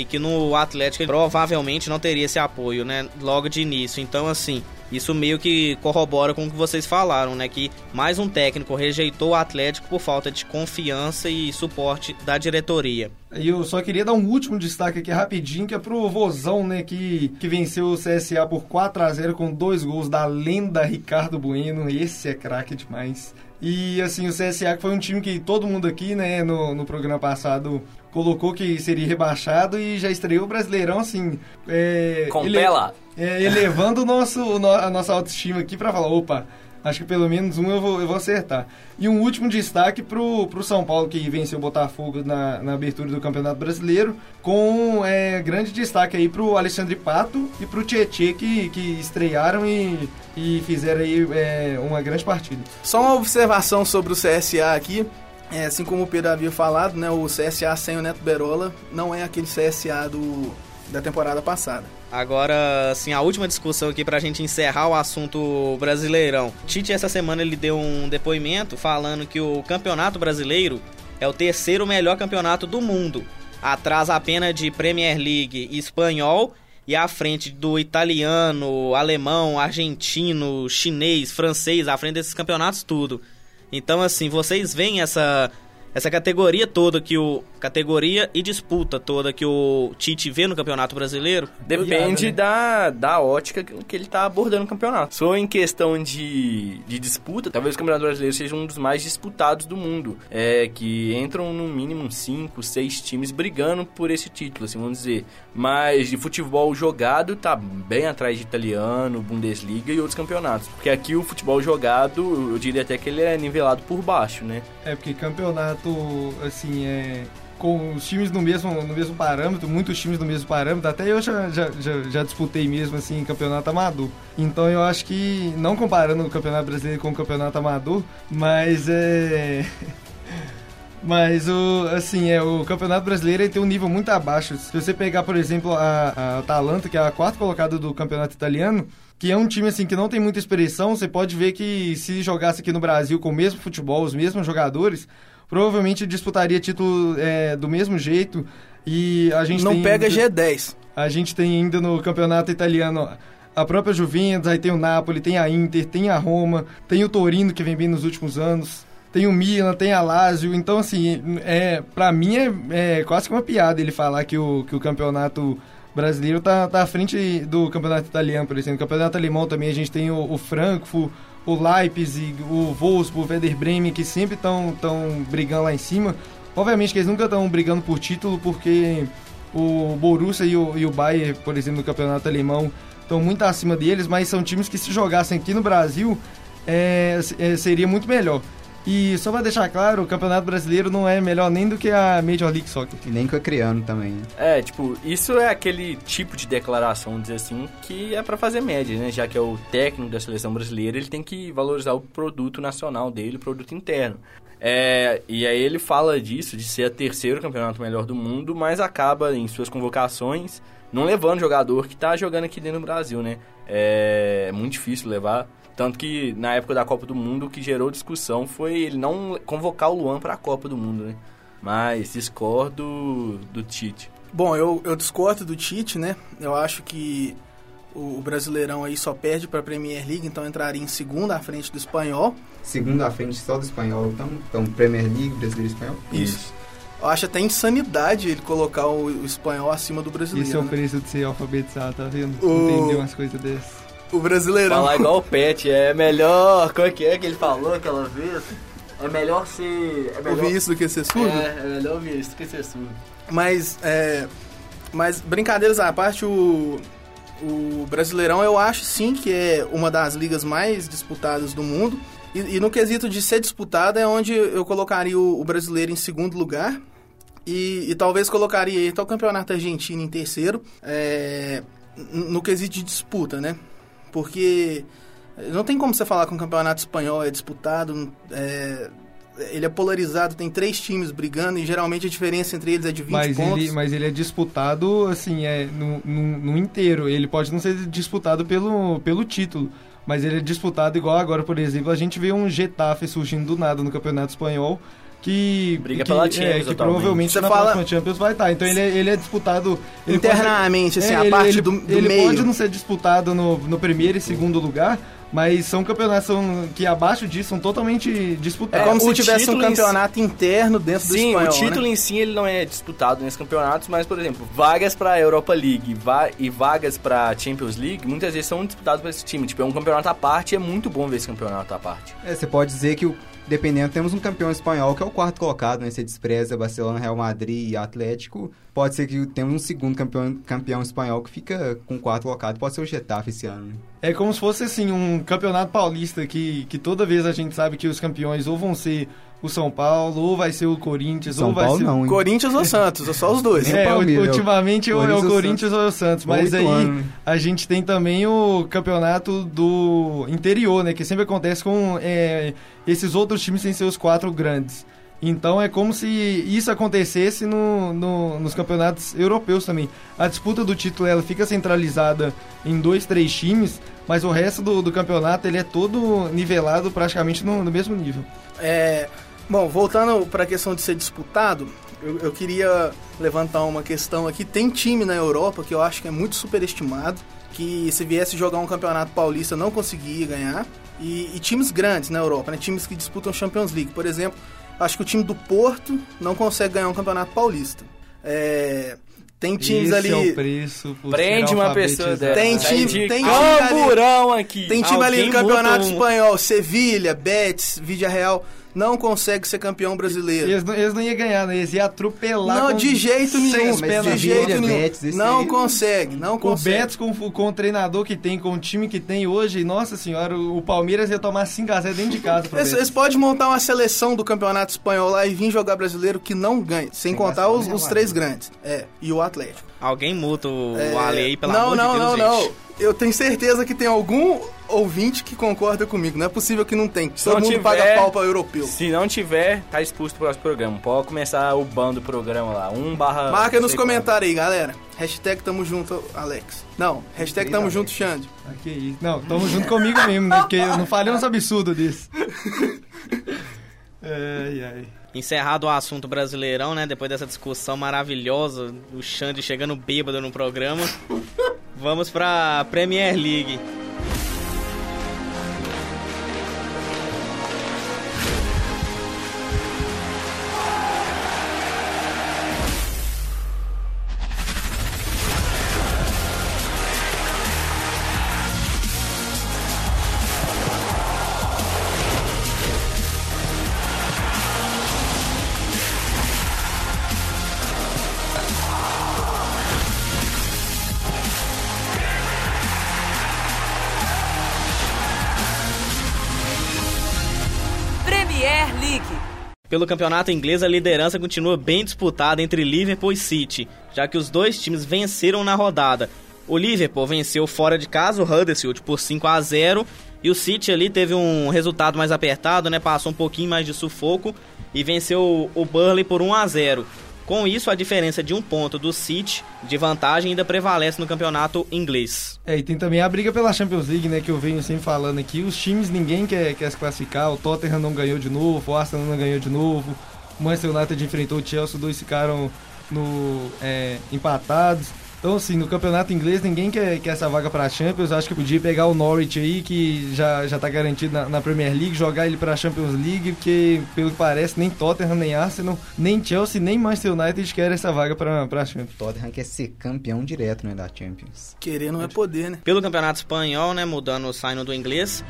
e que no Atlético ele provavelmente não teria esse apoio, né, logo de início. Então, assim, isso meio que corrobora com o que vocês falaram, né, que mais um técnico rejeitou o Atlético por falta de confiança e suporte da diretoria. E eu só queria dar um último destaque aqui rapidinho, que é pro Vozão, né, que, que venceu o CSA por 4 a 0 com dois gols da lenda Ricardo Bueno. Esse é craque demais. E assim, o CSA que foi um time que todo mundo aqui, né, no, no programa passado colocou que seria rebaixado e já estreou o Brasileirão, assim... É, Com ele, pela. É, elevando o nosso, a nossa autoestima aqui para falar, opa, Acho que pelo menos um eu vou, eu vou acertar. E um último destaque pro, pro São Paulo, que venceu o Botafogo na, na abertura do Campeonato Brasileiro, com é, grande destaque aí pro Alexandre Pato e pro Tietê, que, que estrearam e, e fizeram aí é, uma grande partida. Só uma observação sobre o CSA aqui. É, assim como o Pedro havia falado, né, o CSA sem o Neto Berola não é aquele CSA do, da temporada passada. Agora, assim, a última discussão aqui pra gente encerrar o assunto brasileirão. Tite, essa semana, ele deu um depoimento falando que o campeonato brasileiro é o terceiro melhor campeonato do mundo. Atrás apenas de Premier League espanhol e à frente do italiano, alemão, argentino, chinês, francês, à frente desses campeonatos tudo. Então, assim, vocês veem essa essa categoria toda que o categoria e disputa toda que o Tite vê no Campeonato Brasileiro? Depende né? da, da ótica que ele tá abordando o campeonato. Só em questão de, de disputa, talvez o Campeonato Brasileiro seja um dos mais disputados do mundo. É que entram no mínimo 5, 6 times brigando por esse título, assim, vamos dizer. Mas de futebol jogado tá bem atrás de italiano, Bundesliga e outros campeonatos. Porque aqui o futebol jogado, eu diria até que ele é nivelado por baixo, né? É, porque campeonato, assim, é com os times no mesmo, no mesmo parâmetro, muitos times no mesmo parâmetro, até eu já, já, já, já, disputei mesmo assim campeonato amador. Então eu acho que, não comparando o campeonato brasileiro com o campeonato amador, mas é. Mas o assim, é o Campeonato Brasileiro tem um nível muito abaixo. Se você pegar, por exemplo, a, a Atalanta, que é a quarta colocada do Campeonato Italiano, que é um time assim que não tem muita expressão, você pode ver que se jogasse aqui no Brasil com o mesmo futebol, os mesmos jogadores, provavelmente disputaria título é, do mesmo jeito. E a gente não pega ainda, G10. A gente tem ainda no campeonato italiano a própria Juventus, aí tem o Napoli, tem a Inter, tem a Roma, tem o Torino que vem bem nos últimos anos tem o Milan, tem a Lazio. Então, assim, é, pra mim é, é quase que uma piada ele falar que o, que o campeonato brasileiro tá, tá à frente do campeonato italiano, por exemplo. O campeonato alemão também a gente tem o, o Frankfurt, o Leipzig, o Wolfsburg, o Werder Bremen, que sempre estão tão brigando lá em cima. Obviamente que eles nunca estão brigando por título, porque o Borussia e o, e o Bayern, por exemplo, no campeonato alemão, estão muito acima deles, mas são times que se jogassem aqui no Brasil, é, é, seria muito melhor. E só pra deixar claro, o Campeonato Brasileiro não é melhor nem do que a Major League Soccer. E nem que o acreano também. É, tipo, isso é aquele tipo de declaração, vamos dizer assim, que é para fazer média, né? Já que é o técnico da seleção brasileira, ele tem que valorizar o produto nacional dele, o produto interno. É, e aí ele fala disso, de ser a terceiro campeonato melhor do mundo, mas acaba em suas convocações não levando jogador que tá jogando aqui dentro do Brasil, né? É, é muito difícil levar. Tanto que na época da Copa do Mundo o que gerou discussão foi ele não convocar o Luan para a Copa do Mundo, né? Mas discordo do Tite. Bom, eu, eu discordo do Tite, né? Eu acho que o, Brasileirão aí só perde para a Premier League, então entraria em segundo à frente do Espanhol. Segundo à frente só do Espanhol, então, então Premier League, Brasileiro e Espanhol? Isso. Eu acho até insanidade ele colocar o, o espanhol acima do brasileiro. Isso é o né? preço de ser alfabetizado, tá vendo? O... Entender umas coisas dessas. O Brasileirão. Falar igual o Pet, é melhor. Como é que é que ele falou aquela vez? É melhor ser. É melhor... Ouvir isso do que ser surdo? É, é melhor ouvir isso do que ser surdo. Mas, é. Mas, brincadeiras à parte, o. O Brasileirão eu acho sim que é uma das ligas mais disputadas do mundo. E, e no quesito de ser disputada é onde eu colocaria o, o brasileiro em segundo lugar. E, e, talvez colocaria até o campeonato argentino em terceiro. É, no quesito de disputa, né? Porque não tem como você falar que um campeonato espanhol é disputado, é, ele é polarizado, tem três times brigando e geralmente a diferença entre eles é de 20 mas pontos. Ele, mas ele é disputado, assim, é no, no, no, inteiro. Ele pode não ser disputado pelo, pelo título, mas ele é disputado igual agora, por exemplo, a gente vê um Getafe surgindo do nada no campeonato espanhol que briga que, pela é, Champions, que provavelmente Você na fala... próxima Champions vai estar. Então ele, é, ele é disputado ele internamente, pode, assim, é, a ele, parte ele, do, do ele meio. pode não ser disputado no, no primeiro e segundo lugar, mas são campeonatos são, que abaixo disso são totalmente disputados. É como o se tivesse um campeonato interno dentro do Sim, espanhol, o título né? em si ele não é disputado nesses campeonatos, mas, por exemplo, vagas para Europa League va e vagas para Champions League muitas vezes são disputadas por esse time. Tipo, é um campeonato à parte e é muito bom ver esse campeonato à parte. É, você pode dizer que o dependendo, temos um campeão espanhol que é o quarto colocado, né? Você despreza Barcelona, Real Madrid e Atlético. pode ser que tenha um segundo campeão, campeão espanhol que fica com quarto colocado. Pode ser o Getafe esse ano. Né? É como se fosse assim um campeonato paulista que, que toda vez a gente sabe que os campeões ou vão ser o São Paulo, ou vai ser o Corinthians, São ou vai Paulo ser. não, hein? Corinthians ou Santos, é só os dois. É, Palmeiras, ultimamente é o Corinthians ou Corinthians ou é o Santos, mas aí anos, a gente tem também o campeonato do interior, né? Que sempre acontece com é, esses outros times sem ser os quatro grandes. Então é como se isso acontecesse no, no- nos campeonatos europeus também. A disputa do título ela fica centralizada em dois, três times, mas o resto do, do campeonato ele é todo nivelado praticamente no, no mesmo nível. É, bom, voltando para a questão de ser disputado, eu, eu queria levantar uma questão aqui. Tem time na Europa que eu acho que é muito superestimado, que se viesse jogar um campeonato paulista não conseguia ganhar. E, e times grandes na Europa, né? Times que disputam Champions League. Por exemplo, acho que o time do Porto não consegue ganhar um campeonato paulista. É, tem times Esse ali. é o preço por Prende uma pessoa dessa. Tem Sai time- tem time ali- camburão aqui. Tem time ali no Alguém Campeonato um- Espanhol, Sevilha, Betis, Vídea Real, não consegue ser campeão brasileiro. Eles não, eles não iam ganhar, né? Eles iam atropelar. Não, de jeito nenhum. De jeito nenhum. Betis, não aí- consegue, não Com o consegue. Betis, com, o- com o treinador que tem, com o time que tem hoje, nossa senhora, o, o Palmeiras ia tomar 5x0 dentro de casa. Eles, eles podem montar uma seleção do Campeonato Espanhol lá e vir jogar brasileiro que não ganha, sem contar gastar os, a os três grandes. É, e o Atlético. Alguém muta o, É, o Ale aí, pelo não, amor não, de Deus, não, gente. não. Eu tenho certeza que tem algum ouvinte que concorda comigo. Não é possível que não tem. Se Todo não mundo tiver- paga pau para europeu. Se não tiver, tá expulso do próximo programa. Pode começar o bando do programa lá. Um barra... Marca não nos comentários aí, galera. Hashtag tamo junto, Alex. Não, hashtag tamo junto, Xande. Não, tamo junto comigo mesmo, né? Porque eu não falei uns absurdos desses. Ai, ai. Encerrado o assunto brasileirão, né? Depois dessa discussão maravilhosa, o Xande chegando bêbado no programa. Vamos pra Premier League. Pelo campeonato inglês, a liderança continua bem disputada entre Liverpool e City, já que os dois times venceram na rodada. O Liverpool venceu fora de casa o Huddersfield por 5 a 0 e o City ali teve um resultado mais apertado, né? Passou um pouquinho mais de sufoco e venceu o Burnley por 1 a 0. Com isso, a diferença de um ponto do City de vantagem ainda prevalece no campeonato inglês. É, e tem também a briga pela Champions League, né? Que eu venho sempre falando aqui. Os times, ninguém quer, quer se classificar. O Tottenham não ganhou de novo, o Arsenal não ganhou de novo. O Manchester United enfrentou o Chelsea, os dois ficaram no, é, empatados. Então, assim, no campeonato inglês, ninguém quer, quer essa vaga pra Champions. Acho que podia pegar o Norwich aí, que já, já tá garantido na, na Premier League, jogar ele pra Champions League, porque, pelo que parece, nem Tottenham, nem Arsenal, nem Chelsea, nem Manchester United querem essa vaga pra, pra Champions. Tottenham quer ser campeão direto, né, da Champions. Querer não é poder, né? Pelo campeonato espanhol, né? Mudando, saindo do inglês.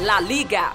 La Liga.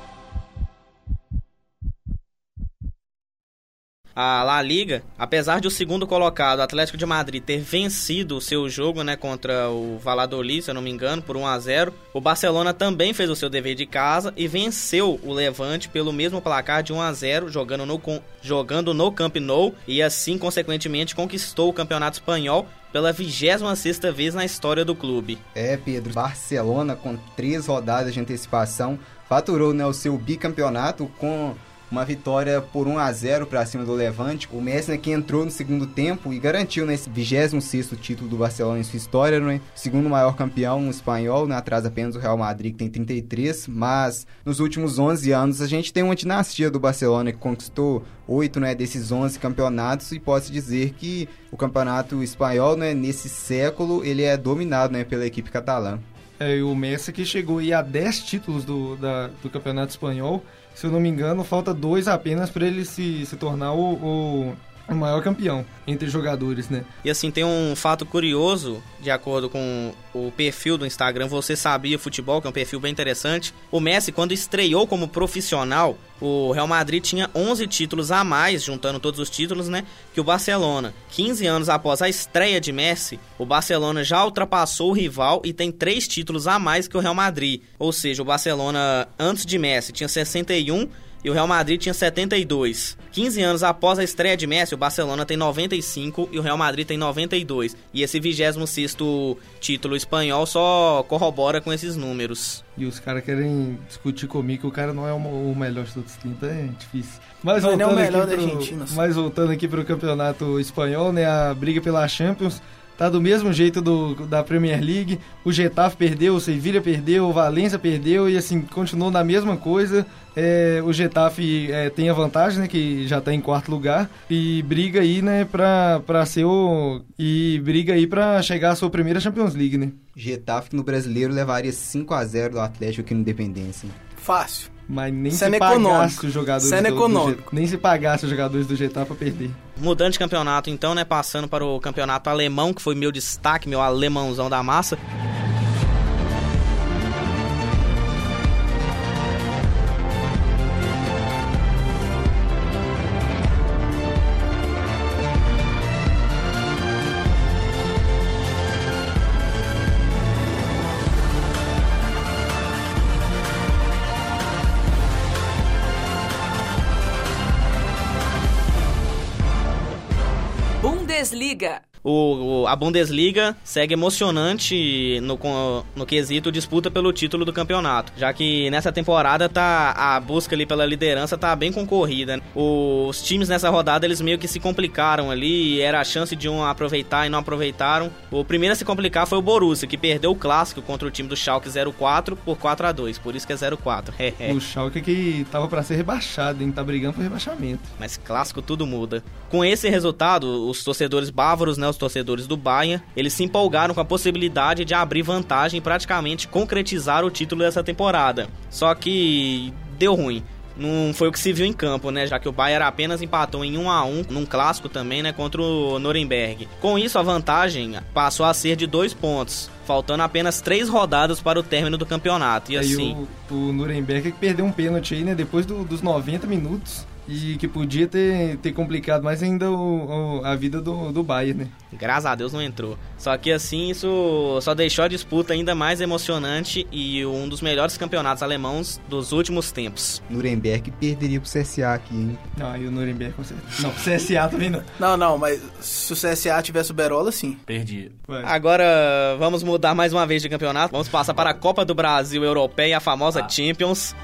A La Liga, apesar de o segundo colocado, o Atlético de Madrid, ter vencido o seu jogo né, contra o Valladolid, se eu não me engano, por 1 a 0 o Barcelona também fez o seu dever de casa e venceu o Levante pelo mesmo placar de 1 a 0 jogando no, jogando no Camp Nou e assim, consequentemente, conquistou o Campeonato Espanhol pela 26ª vez na história do clube. É, Pedro, Barcelona com três rodadas de antecipação faturou né, o seu bicampeonato com uma vitória por 1 a 0 para cima do Levante. O Messi né, que entrou no segundo tempo e garantiu nesse né, 26 título do Barcelona em sua história, né? Segundo maior campeão espanhol, né, atrás apenas do Real Madrid que tem 33, mas nos últimos 11 anos a gente tem uma dinastia do Barcelona que conquistou oito né, desses 11 campeonatos e pode dizer que o campeonato espanhol, né, nesse século, ele é dominado né, pela equipe catalã. É, o Messi que chegou a 10 títulos do, da, do campeonato espanhol. Se eu não me engano, falta dois apenas para ele se, se tornar o, o o maior campeão entre jogadores, né? E assim, tem um fato curioso, de acordo com o perfil do Instagram, Você Sabia Futebol, que é um perfil bem interessante. O Messi, quando estreou como profissional, o Real Madrid tinha 11 títulos a mais, juntando todos os títulos, né? Que o Barcelona. 15 anos após a estreia de Messi, o Barcelona já ultrapassou o rival e tem 3 títulos a mais que o Real Madrid. Ou seja, o Barcelona, antes de Messi, tinha 61 e o Real Madrid tinha 72. 15 anos após a estreia de Messi, o Barcelona tem 95 e o Real Madrid tem 92. E esse 26º título espanhol só corrobora com esses números. E os caras querem discutir comigo que o cara não é o melhor de todos os 30, é difícil. Mas não, voltando, não é o melhor aqui da pro, Argentina, mas voltando aqui para o campeonato espanhol, né, a briga pela Champions tá do mesmo jeito do, da Premier League. O Getafe perdeu, o Sevilla perdeu, o Valência perdeu e assim, continuou na mesma coisa. É, o Getafe é, tem a vantagem, né, que já está em quarto lugar e briga aí, né, pra, pra ser o... e briga aí pra chegar à sua primeira Champions League, né. Getafe no Brasileiro levaria 5 a 0 do Atlético aqui no Independência. Fácil. Mas nem Cena se pagasse econômico. os jogadores Cena do, do econômico. Get- nem se pagasse os jogadores do Getafe pra perder. Mudando de campeonato, então, né? Passando para o campeonato alemão, que foi meu destaque, meu alemãozão da massa. O, o- a Bundesliga segue emocionante no, no quesito disputa pelo título do campeonato, já que nessa temporada tá a busca ali pela liderança tá bem concorrida. né? Os times nessa rodada eles meio que se complicaram ali, era a chance de um aproveitar e não aproveitaram. O primeiro a se complicar foi o Borussia, que perdeu o clássico contra o time do Schalke 04 por 4 a 2, por isso que é 04. É. O Schalke que tava pra ser rebaixado, hein, tá brigando por rebaixamento. Mas clássico tudo muda. Com esse resultado, os torcedores bávaros, né, os torcedores do Bayern, eles se empolgaram com a possibilidade de abrir vantagem e praticamente concretizar o título dessa temporada. Só que deu ruim. Não foi o que se viu em campo, né? Já que o Bayern apenas empatou em 1 a 1 num clássico também, né? Contra o Nuremberg. Com isso, a vantagem passou a ser de dois pontos, faltando apenas três rodadas para o término do campeonato. E assim, o, o Nuremberg que perdeu um pênalti aí, né, depois do- dos 90 minutos. E que podia ter, ter complicado mais ainda o, o- a vida do, do Bayern, né? Graças a Deus não entrou. Só que assim, isso só deixou a disputa ainda mais emocionante e um dos melhores campeonatos alemãos dos últimos tempos. Nuremberg perderia pro CSA aqui, hein? Não, aí o Nuremberg com certeza. Não, CSA também não. Não, não, mas se o CSA tivesse o Berola, sim. Perdi. Vai. Agora vamos mudar mais uma vez de campeonato. Vamos passar para a Copa do Brasil Europeia, a famosa Champions.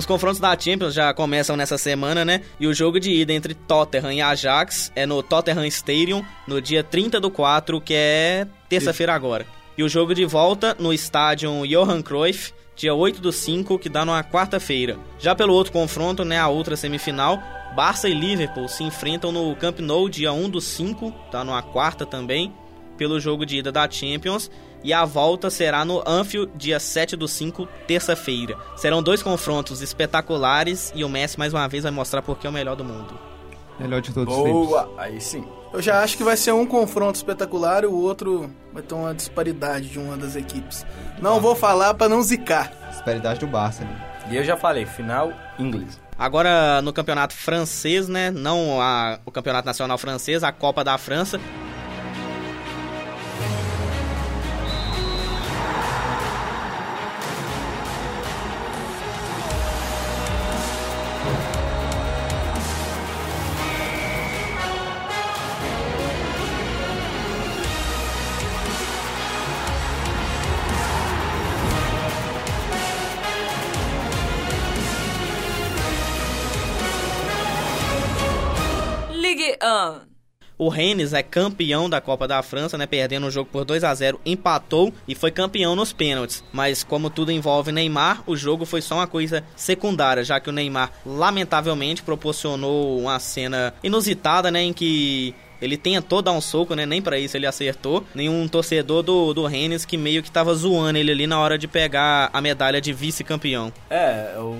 Os confrontos da Champions já começam nessa semana, né? E o jogo de ida entre Tottenham e Ajax é no Tottenham Stadium, no dia 30 do 4, que é terça-feira agora. E o jogo de volta no estádio Johan Cruyff, dia 8 do 5, que dá numa quarta-feira. Já pelo outro confronto, né, a outra semifinal, Barça e Liverpool se enfrentam no Camp Nou, dia 1 do 5, tá numa quarta também, pelo jogo de ida da Champions. E a volta será no Anfield, dia 7 do 5, terça-feira. Serão dois confrontos espetaculares e o Messi mais uma vez vai mostrar porque é o melhor do mundo. Melhor de todos os tempos. Boa! Aí sim. Eu já acho que vai ser um confronto espetacular e o outro vai ter uma disparidade de uma das equipes. Não vou falar pra não zicar. Disparidade do Barça, né? E eu já falei, final inglês. Agora no campeonato francês, né? Não a, o campeonato nacional francês, a Copa da França. O Rennes é campeão da Copa da França, né? Perdendo o jogo por 2 a 0 empatou e foi campeão nos pênaltis. Mas como tudo envolve Neymar, o jogo foi só uma coisa secundária, já que o Neymar lamentavelmente proporcionou uma cena inusitada, né? Em que ele tentou dar um soco, né? Nem pra isso ele acertou. Nenhum torcedor do, do Rennes que meio que tava zoando ele ali na hora de pegar a medalha de vice-campeão. É, eu-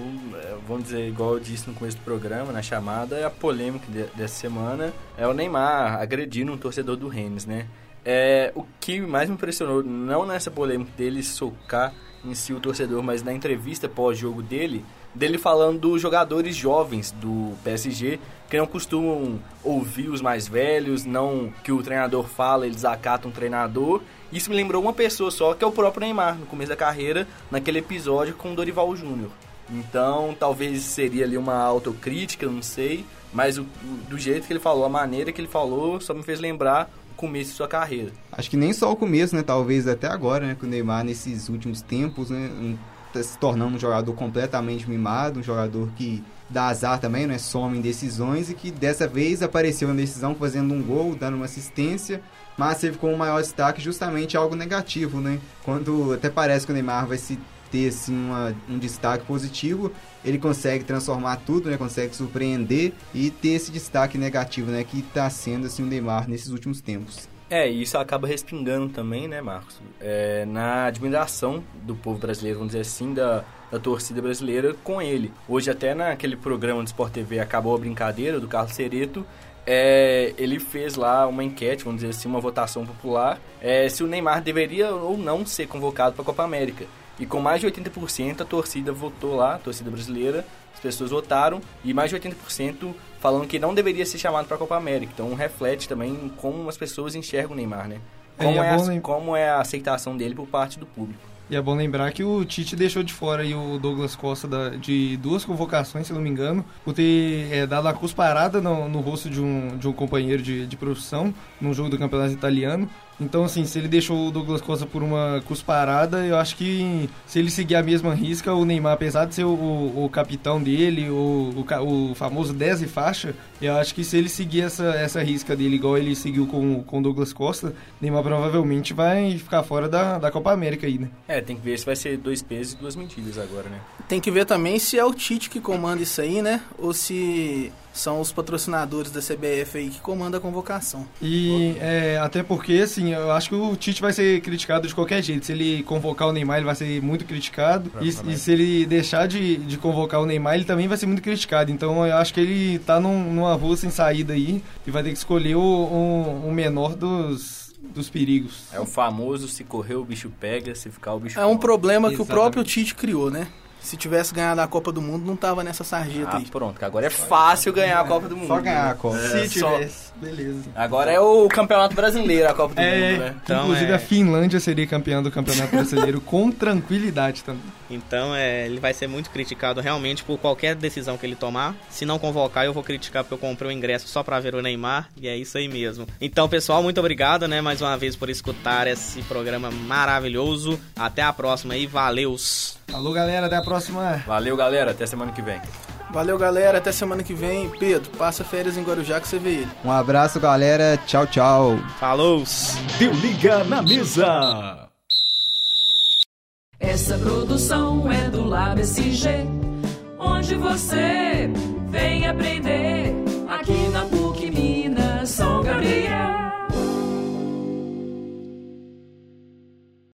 vamos dizer, igual eu disse no começo do programa, na chamada, é a polêmica de- dessa semana é o Neymar agredindo um torcedor do Rennes, né? É, o que mais me impressionou, não nessa polêmica dele socar em si o torcedor, mas na entrevista pós-jogo dele, dele falando dos jogadores jovens do PSG que não costumam ouvir os mais velhos, não que o treinador fala, eles acatam o treinador. Isso me lembrou uma pessoa só, que é o próprio Neymar, no começo da carreira, naquele episódio com o Dorival Júnior. Então, talvez seria ali uma autocrítica, não sei, mas o- do jeito que ele falou, a maneira que ele falou, só me fez lembrar o começo de sua carreira. Acho que nem só o começo, né? Talvez até agora, né? Que o Neymar, nesses últimos tempos, né? Se tornando um jogador completamente mimado, um jogador que dá azar também, né? Some em decisões e que dessa vez apareceu na decisão fazendo um gol, dando uma assistência, mas teve como maior destaque justamente algo negativo, né? Quando até parece que o Neymar vai se ter assim, uma- um destaque positivo, ele consegue transformar tudo, né? Consegue surpreender e ter esse destaque negativo, né? Que está sendo assim o Neymar nesses últimos tempos. É, e isso acaba respingando também, né, Marcos? É, na admiração do povo brasileiro, vamos dizer assim, da, da torcida brasileira com ele. Hoje, até naquele programa do Sport TV Acabou a Brincadeira, do Carlos Cereto, é, ele fez lá uma enquete, vamos dizer assim, uma votação popular, é, se o Neymar deveria ou não ser convocado para a Copa América. E com mais de 80% a torcida votou lá, a torcida brasileira, as pessoas votaram, e mais de 80% falando que não deveria ser chamado para a Copa América. Então reflete também como as pessoas enxergam o Neymar, né? É, Como e é é, a, lem- como é a aceitação dele por parte do público. E é bom lembrar que o Tite deixou de fora aí o Douglas Costa da- de duas convocações, se não me engano, por ter é, dado a cusparada no, no rosto de um, de um companheiro de, de profissão num jogo do campeonato italiano. Então, assim, se ele deixou o Douglas Costa por uma cusparada, eu acho que se ele seguir a mesma risca, o Neymar, apesar de ser o, o- o capitão dele, o, o, famoso 10 e faixa, eu acho que se ele seguir essa, essa risca dele igual ele seguiu com, com o Douglas Costa, Neymar provavelmente vai ficar fora da, da Copa América aí, né? É, tem que ver se vai ser dois pesos e duas medidas agora, né? Tem que ver também se é o Tite que comanda isso aí, né? Ou se são os patrocinadores da CBF aí que comandam a convocação. E é, até porque, assim, eu acho que o Tite vai ser criticado de qualquer jeito. Se ele convocar o Neymar, ele vai ser muito criticado. E, e se ele deixar de, de convocar o Neymar, ele também vai ser muito criticado. Então eu acho que ele tá num, numa rua sem saída aí e vai ter que escolher o, o, o menor dos, dos perigos. É o famoso se correr o bicho pega, se ficar o bicho É um problema que o Exatamente. próprio Tite criou, né? Se tivesse ganhado a Copa do Mundo, não tava nessa sarjeta Ah, aí. pronto, que agora é fácil ganhar a Copa do Mundo. Só ganhar né? a Copa. É, se só- tivesse, beleza. Agora é o Campeonato Brasileiro a Copa do É, Mundo, né? Então, inclusive é- a Finlândia seria campeã do Campeonato Brasileiro com tranquilidade também. Então é, ele vai ser muito criticado realmente por qualquer decisão que ele tomar. Se não convocar, eu vou criticar porque eu comprei o ingresso só pra ver o Neymar. E é isso aí mesmo. Então, pessoal, muito obrigado, né, mais uma vez por escutar esse programa maravilhoso. Até a próxima aí, valeus! Falou, galera. Até a próxima. Valeu, galera. Até semana que vem. Valeu, galera. Até semana que vem. Pedro, passa férias em Guarujá que você vê ele. Um abraço, galera. Tchau, tchau. Falou. Deu liga na mesa. Essa produção é do LabSG, onde você vem aprender.